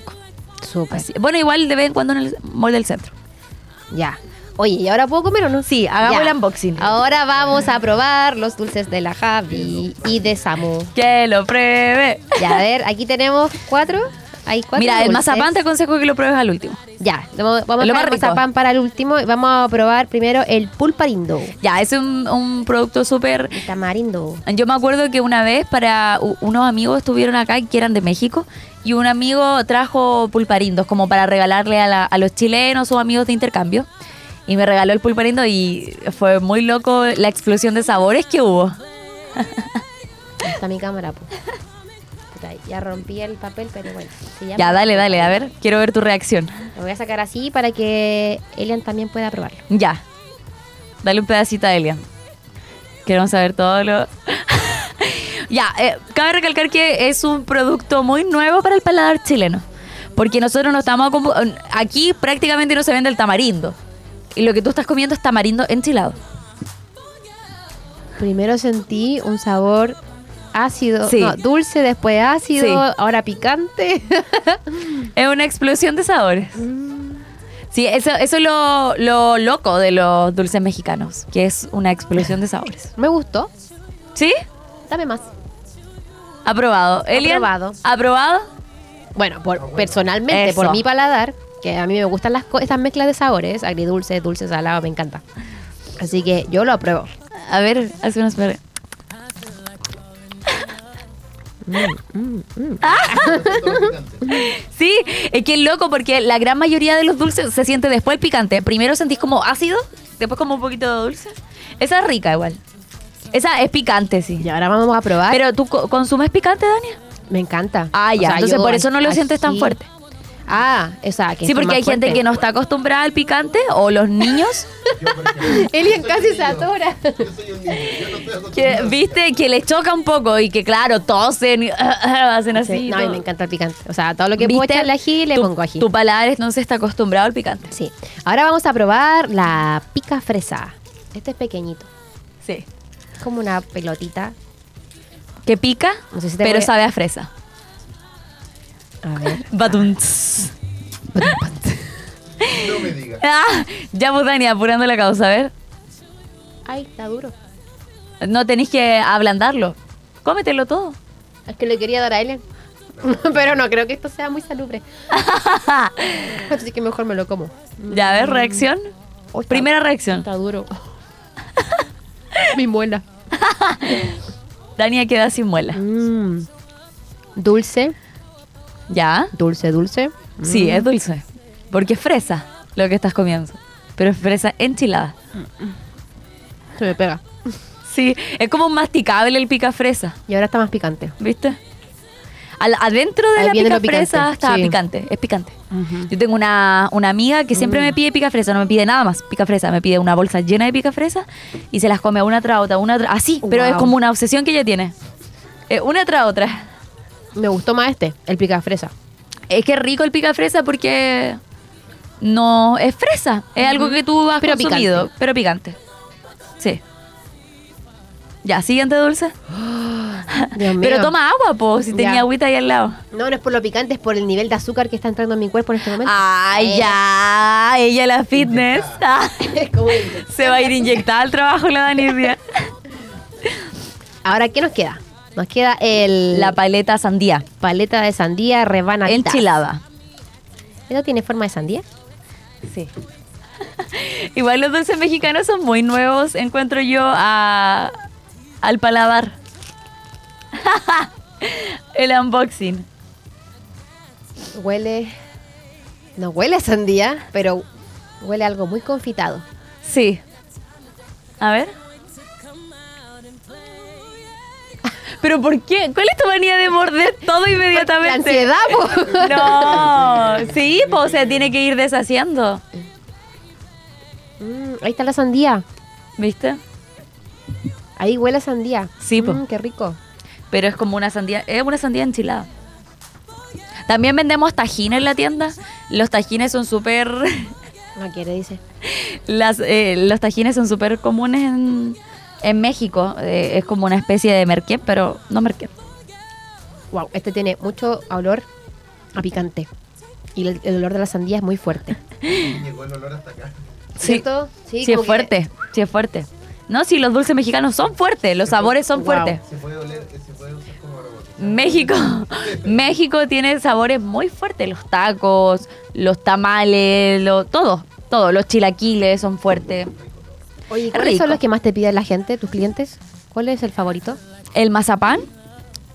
Súper. Así- bueno, igual de vez en cuando en el Mall del Centro. Ya. Oye, ¿y ahora puedo comer o no? Sí, hagamos Ya. el unboxing. Ahora vamos a probar los dulces de la Javi y de Samu. Que lo pruebe. Ya, a ver, aquí tenemos cuatro. Hay cuatro Mira, el dulces. mazapán te aconsejo que lo pruebes al último. Ya, vamos vamos a dejar el mazapán para el último. Vamos a probar primero el pulparindo. Ya, es un, un producto súper El tamarindo. Yo me acuerdo que una vez para unos amigos estuvieron acá que eran de México y un amigo trajo pulparindos como para regalarle a, la- a los chilenos o amigos de intercambio. Y me regaló el pulparindo y fue muy loco la explosión de sabores que hubo. Está mi cámara, po. Puta, Ya rompí el papel, pero bueno. se llama- Ya, dale, dale, a ver, quiero ver tu reacción. Lo voy a sacar así para que Elian también pueda probarlo. Ya, dale un pedacito a Elian. Queremos saber todo lo... ya, eh, cabe recalcar que es un producto muy nuevo para el paladar chileno. Porque nosotros no estamos... Aquí prácticamente no se vende el tamarindo. Y lo que tú estás comiendo es tamarindo enchilado. Primero sentí un sabor ácido, Sí. no, dulce, después ácido, Sí. ahora picante. Es una explosión de sabores. Sí, eso, eso es lo, lo loco de los dulces mexicanos, que es una explosión de sabores. Me gustó. ¿Sí? Dame más. Aprobado. Elian, Aprobado. ¿Aprobado? Bueno, por, personalmente, Eso. por mi paladar, que a mí me gustan las estas mezclas de sabores, agridulce, dulce, salado, me encanta. Así que yo lo apruebo. A ver, hace unos espera. Sí, es que es loco porque la gran mayoría de los dulces se siente después el picante. Primero sentís como ácido, después como un poquito de dulce. Esa es rica igual. Esa es picante, sí. Y ahora vamos a probar. Pero tú co- consumes picante, Dania? me encanta. Ah, O ya. sea, Entonces yo por eso no lo así- sientes tan fuerte. Ah, esa que Sí, está porque hay gente que no está acostumbrada al picante o los niños Elian casi se atora. que, viste, que les choca un poco y que claro, tosen y hacen así. Sí, no, a mí todo. me encanta el picante. O sea, todo lo que puedo ¿Viste? echarle ají, le Tu- pongo ají. Tu paladar entonces está acostumbrado al picante. Sí. Ahora vamos a probar la pica fresa. Este es pequeñito. Sí. Es como una pelotita. Que pica, No sé si te pero voy a- sabe a fresa. A ver. Batunts. No me digas. Ah, ya pues Dani, apurando la causa, a ver. Ay, está duro. No tenéis que ablandarlo. Cómetelo todo. Es que le quería dar a Elian. Pero no creo que esto sea muy salubre. Así que mejor me lo como. Ya, a ver, reacción. Oh, está- Primera reacción. Está duro. Mi muela. Dania queda sin muela. Mm. Dulce, ¿Ya? dulce, dulce. Sí, es dulce. Porque es fresa lo que estás comiendo. Pero es fresa enchilada. Se me pega. Sí, es como masticable el pica fresa. Y ahora está más picante. ¿Viste? Al- adentro de Ahí la pica fresa está sí. picante, es picante. Yo tengo una, una amiga que siempre me pide pica fresa, no me pide nada más pica fresa, me pide una bolsa llena de pica fresa y se las come una tras otra, una tras así, pero es como una obsesión que ella tiene. Eh, una tras otra. Me gustó más este, el pica fresa. Es que rico el pica fresa porque no es fresa, es algo que tú has Pero consumido, picante. pero picante. Sí. Ya, siguiente dulce. Dios mío. Pero toma agua, po, si tenía Ya. agüita ahí al lado. No, no es por lo picante, es por el nivel de azúcar que está entrando en mi cuerpo en este momento. Ay, Eh. ya, ella la fitness. Se va a ir inyectada al trabajo la Danidia. Ahora, ¿qué nos queda? Nos queda el La paleta sandía. paleta de sandía rebana. Enchilada. ¿Esto tiene forma de sandía? Sí. Igual los dulces mexicanos son muy nuevos, encuentro yo a, al paladar. El unboxing. Huele. No huele a sandía, pero huele a algo muy confitado. Sí. A ver. ¿Pero por qué? ¿Cuál es tu manía de morder todo La inmediatamente? ansiedad, po. No, sí, pues se tiene que ir deshaciendo. Mm, ahí está la sandía. ¿Viste? Ahí huele a sandía. Sí, po. Mm, qué rico. Pero es como una sandía, es una sandía enchilada. También vendemos tajines en la tienda. Los tajines son súper. No quiere, dice. Las, eh, los tajines son súper comunes en, en México. Eh, es como una especie de merquén, pero no merquén. Wow, este tiene mucho olor a picante. Y el, el olor de la sandía es muy fuerte. Llegó el olor hasta acá. Sí, ¿Cierto? sí, como es que- fuerte. Sí, es fuerte. No, sí, los dulces mexicanos son fuertes. Los sabores son Wow. fuertes. Se puede oler, se puede usar como. México, México tiene sabores muy fuertes. Los tacos, los tamales, lo, todo, todo. Los chilaquiles son fuertes. Oye, Es ¿cuáles rico. son los que más te piden la gente, tus clientes? ¿Cuál es el favorito? El mazapán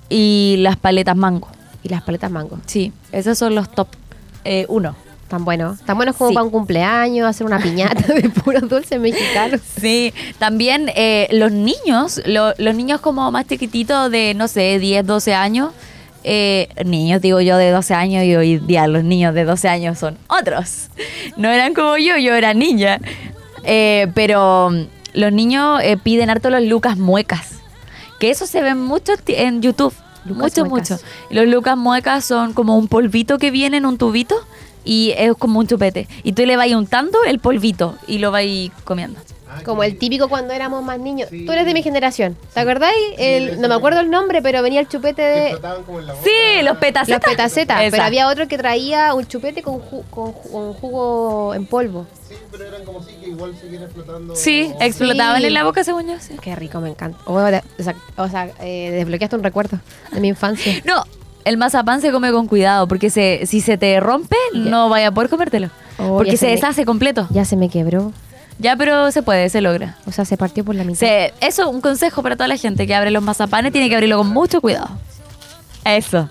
y las paletas mango. Y las paletas mango. Sí, esos son los top eh, uno. Tan buenos. Tan buenos como Sí. para un cumpleaños, hacer una piñata de puros dulces mexicanos. Sí, también eh, los niños, lo- los niños como más chiquititos de, no sé, 10, 12 años. eh, niños, digo yo, de 12 años y hoy día los niños de 12 años son otros. No eran como yo, yo era niña. Eh, pero mm, los niños eh, piden harto los lucas muecas. Que eso se ve mucho en YouTube. Lucas mucho, muecas. mucho. Los lucas muecas son como un polvito que viene en un tubito y es como un chupete. Y tú le vas untando el polvito y lo vas comiendo. Ah, Como el típico cuando éramos más niños. Sí. Tú eres de mi generación. ¿Te acordáis? El- no me acuerdo el nombre, pero venía el chupete de como en la boca. Sí, los los petacetas. petacetas. Pero había otro que traía un chupete con, ju- con, ju- con jugo en polvo. Sí, pero eran como si que igual siguiera flotando. Sí, Oh, explotaban Sí. en la boca, según yo. sí. Qué rico, me encanta. Oh, o sea, o sea, eh, desbloqueaste un recuerdo de mi infancia. No, el mazapán se come con cuidado porque se, si se te rompe, no vaya a poder comértelo. Oh, porque se se me- deshace completo. Ya se me quebró. Ya, pero se puede, se logra. O sea, se partió por la mitad. Se, eso, un consejo para toda la gente que abre los mazapanes, tiene que abrirlo con mucho cuidado. Eso.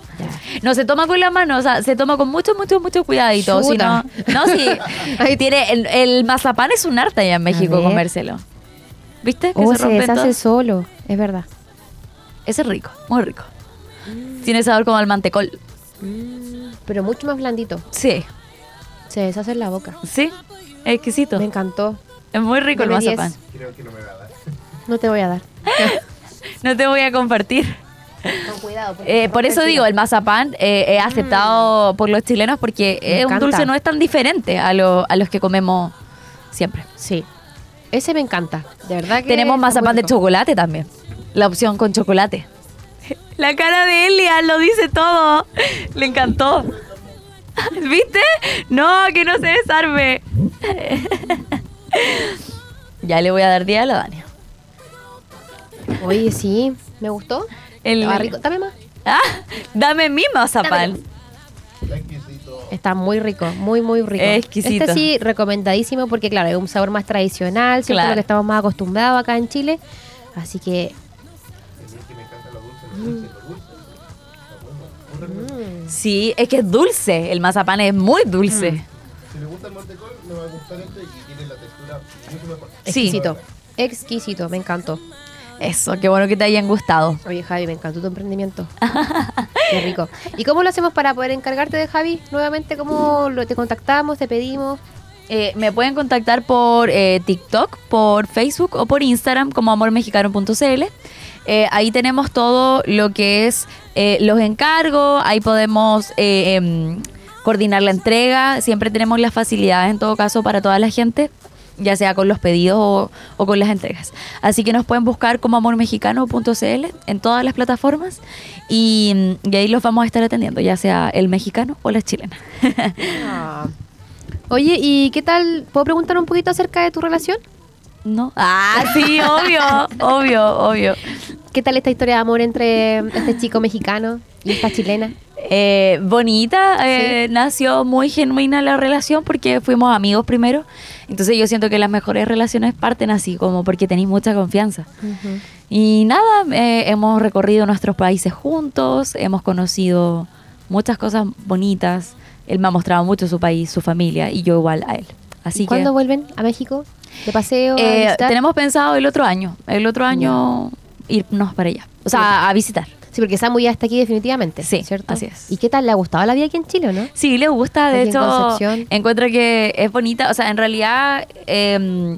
No se toma con la mano, o sea, se toma con mucho, mucho, mucho cuidadito. Si no, no, sí. Ahí tiene, el, el mazapán es un arte allá en México comérselo. ¿Viste? Que Oh, se se, rompe deshace todo. solo. Es verdad. Ese es rico, muy rico. Tiene sabor como al mantecol. Pero mucho más blandito. Sí, Se deshace en la boca. sí, exquisito. Me encantó. Es muy rico el mazapán. Creo que no me va a dar. No te voy a dar. No te voy a compartir. Con cuidado. porque Eh, por eso digo, el mazapán eh, es aceptado por los chilenos porque Me es un dulce no es tan diferente a, lo- a los que comemos siempre. Sí. Ese me encanta. De verdad que. Tenemos mazapán de chocolate también. La opción con chocolate. La cara de Elia lo dice todo. Le encantó. ¿Viste? No, que no se desarme. Ya le voy a dar día a la Dania. Oye, sí. Me gustó. El- Estaba rico. Dame más. Ah, dame mi mazapán. Está exquisito. Está muy rico, muy, muy rico. Exquisito. Este sí, recomendadísimo porque, claro, es un sabor más tradicional, siempre Claro. lo que estamos más acostumbrados acá en Chile. Así que. Sí, es que es dulce. El mazapán es muy dulce. Si le gusta el mantecol, me va a gustar este Sí. exquisito. Exquisito, me encantó. Eso, qué bueno que te hayan gustado. Oye, Javi, me encantó tu emprendimiento. Qué rico. ¿Y cómo lo hacemos para poder encargarte de Javi? Nuevamente, ¿cómo lo, te contactamos, te pedimos? Eh, me pueden contactar por eh, TikTok, por Facebook o por Instagram como amormexicano.cl. Eh, ahí tenemos todo lo que es eh, los encargos, ahí podemos eh, em, coordinar la entrega, siempre tenemos las facilidades en todo caso para toda la gente, ya sea con los pedidos o, o con las entregas. Así que nos pueden buscar como amormexicano.cl en todas las plataformas y, y ahí los vamos a estar atendiendo, ya sea el mexicano o la chilena. Oye, ¿y qué tal? ¿Puedo preguntar un poquito acerca de tu relación? ¿No? Ah, sí, obvio, obvio, obvio. ¿Qué tal esta historia de amor entre este chico mexicano y esta chilena? Eh, bonita, eh, nació muy genuina la relación porque fuimos amigos primero. Entonces yo siento que las mejores relaciones parten así, como porque tenéis mucha confianza. Y nada, eh, hemos recorrido nuestros países juntos, hemos conocido muchas cosas bonitas. Él me ha mostrado mucho su país, su familia, y yo igual a él. Así ¿Y que cuándo vuelven a México? ¿De paseo? eh, tenemos pensado el otro año. El otro año irnos para allá. O sea, a visitar. Sí, porque Samu ya está aquí definitivamente. Sí, ¿cierto? así es. ¿Y qué tal? ¿Le ha gustado la vida aquí en Chile o no? Sí, le gusta, de Aquí hecho, encuentro que es bonita, o sea, en realidad, eh,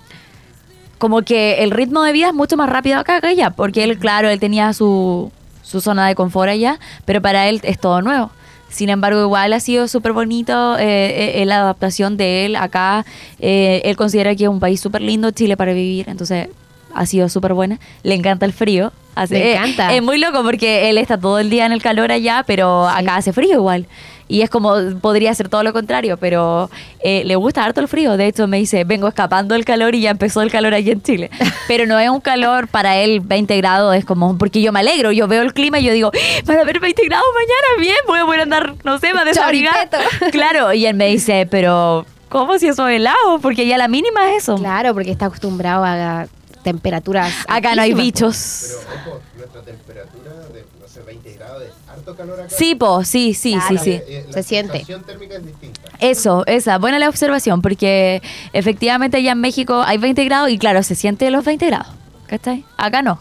como que el ritmo de vida es mucho más rápido acá que allá, porque él, claro, él tenía su, su zona de confort allá, pero para él es todo nuevo. Sin embargo, igual ha sido súper bonito eh, eh, la adaptación de él acá. Eh, él considera que es un país súper lindo, Chile, para vivir, entonces ha sido súper buena. Le encanta el frío. Hace- Le eh, encanta. es muy loco porque él está todo el día en el calor allá, pero acá hace frío igual. Y es como, podría ser todo lo contrario, pero eh, le gusta harto el frío. De hecho, me dice, vengo escapando del calor y ya empezó el calor aquí en Chile. Pero no es un calor para él 20 grados, es como, porque yo me alegro, yo veo el clima y yo digo, "¡Ah, van a haber 20 grados mañana, bien, voy a poder andar, no sé, más desabrigada. Claro, y él me dice, pero, ¿cómo si eso es helado? Porque ya la mínima es eso. Claro, porque está acostumbrado a temperaturas. Acá no hay bichos. Pero ojo, nuestra temperatura de, no sé, 20 grados, es harto calor acá. Sí, po, sí, sí, Claro. sí, sí. Eh, eh, la Se siente. sensación térmica es distinta. Eso, esa, buena la observación, porque efectivamente allá en México hay 20 grados y claro, se siente los 20 grados. ¿Cachai? Acá no.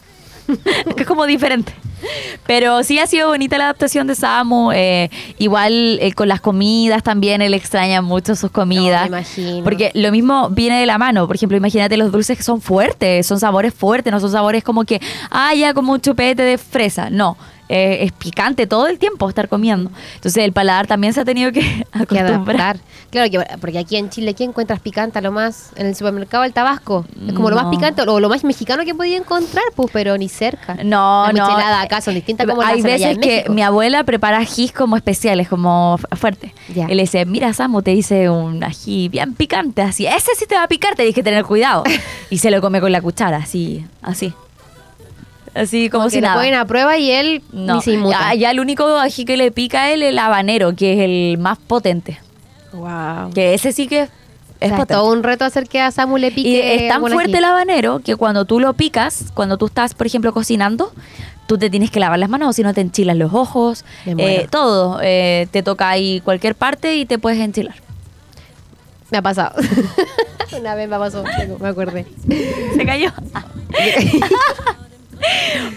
Acá es como diferente. Pero sí ha sido bonita la adaptación de Samu. eh, igual eh, con las comidas también, él extraña mucho sus comidas. No, me imagino. Porque lo mismo viene de la mano. Por ejemplo, imagínate los dulces que son fuertes, son sabores fuertes, no son sabores como que, ah, ya como un chupete de fresa. No. Eh, es picante todo el tiempo estar comiendo. Entonces el paladar también se ha tenido que acostumbrar. Claro, que, porque aquí en Chile, ¿qué encuentras picante? a Lo más en el supermercado, el tabasco. Es como lo más No. picante o lo más mexicano que podía encontrar, pues, pero ni cerca. No, Las no. acá son distintas como Hay allá veces en que México. mi abuela prepara ajís como especiales, como fu- fuerte. Ya. Y le dice, mira Samu, te hice un ají bien picante, así. Ese sí te va a picar, te dije tener cuidado. y se lo come con la cuchara, así, así. Así como, Como si que lo nada. ponen a prueba y él No, ni se inmuta. ya, ya el único ají que le pica a él es el habanero, que es el más potente. Wow. Que ese sí que es es todo un reto hacer que a Samu le pique. Y es tan fuerte ají. el habanero que cuando tú lo picas, cuando tú estás, por ejemplo, cocinando, tú te tienes que lavar las manos, si no te enchilas los ojos, eh, todo. eh, te toca ahí cualquier parte y te puedes enchilar. Me ha pasado. Una vez me pasó, me acordé. Se cayó.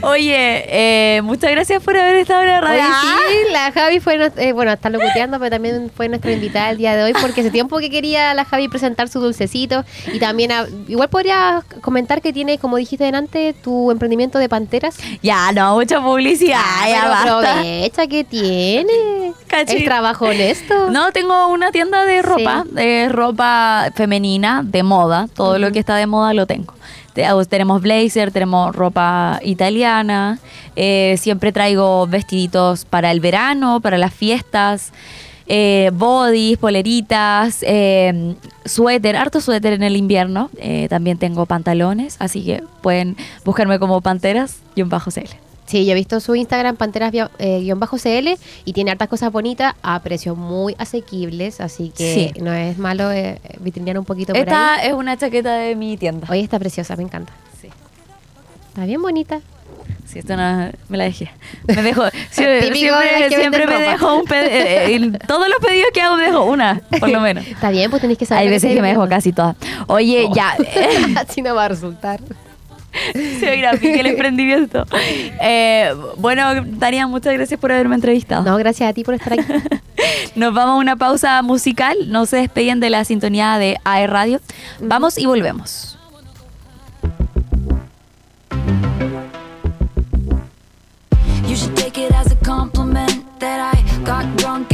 Oye, eh, muchas gracias por haber estado en la radio. Sí, la Javi fue, eh, bueno, está locuteando, pero también fue nuestra invitada el día de hoy porque hace tiempo que quería la Javi presentar su dulcecito y también, ah, igual podría comentar que tiene, como dijiste delante, tu emprendimiento de panteras. Ya, no, mucha publicidad, ya pero basta. aprovecha que tiene. Cachín. El trabajo honesto. No, tengo una tienda de ropa, Sí. de ropa femenina, de moda. Todo lo que está de moda lo tengo. Te- Tenemos blazer, tenemos ropa italiana. eh, siempre traigo vestiditos para el verano, para las fiestas. Eh, poleritas, eh, suéter, harto suéter en el invierno. eh, también tengo pantalones, así que pueden buscarme como panteras y un bajo CL. Sí, yo he visto su Instagram, panteras-cl, y tiene hartas cosas bonitas a precios muy asequibles, así que Sí. no es malo eh, vitrinear un poquito por Esta ahí. es una chaqueta de mi tienda. Oye, está preciosa, me encanta. Sí. Está bien bonita. Sí, esto no, me la dejé. Me dejo. siempre que siempre venden me ropa. dejo un pedido. en todos los pedidos que hago me dejo una, por lo menos. Está bien, pues tenéis que saber. Hay veces que me dejo casi todas. Oye, ya. vendiendo. Así no va a resultar. Se oirá a pique el emprendimiento. Eh, bueno, Tania, muchas gracias por haberme entrevistado. No, gracias a ti por estar aquí. Nos vamos a una pausa musical. No se despeguen de la sintonía de AE Radio. Vamos y volvemos. You should take it as a compliment that I got drunk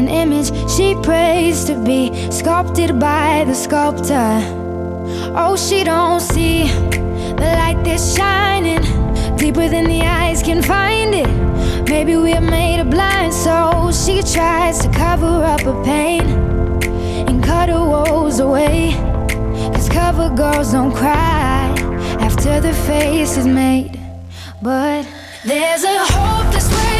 an image she prays to be sculpted by the sculptor. Oh, she don't see the light that's shining deeper than the eyes can find it. Maybe we are made of blind souls. She tries to cover up her pain and cut her woes away. Cause cover girls don't cry after the face is made. But there's a hopeless way.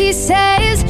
she says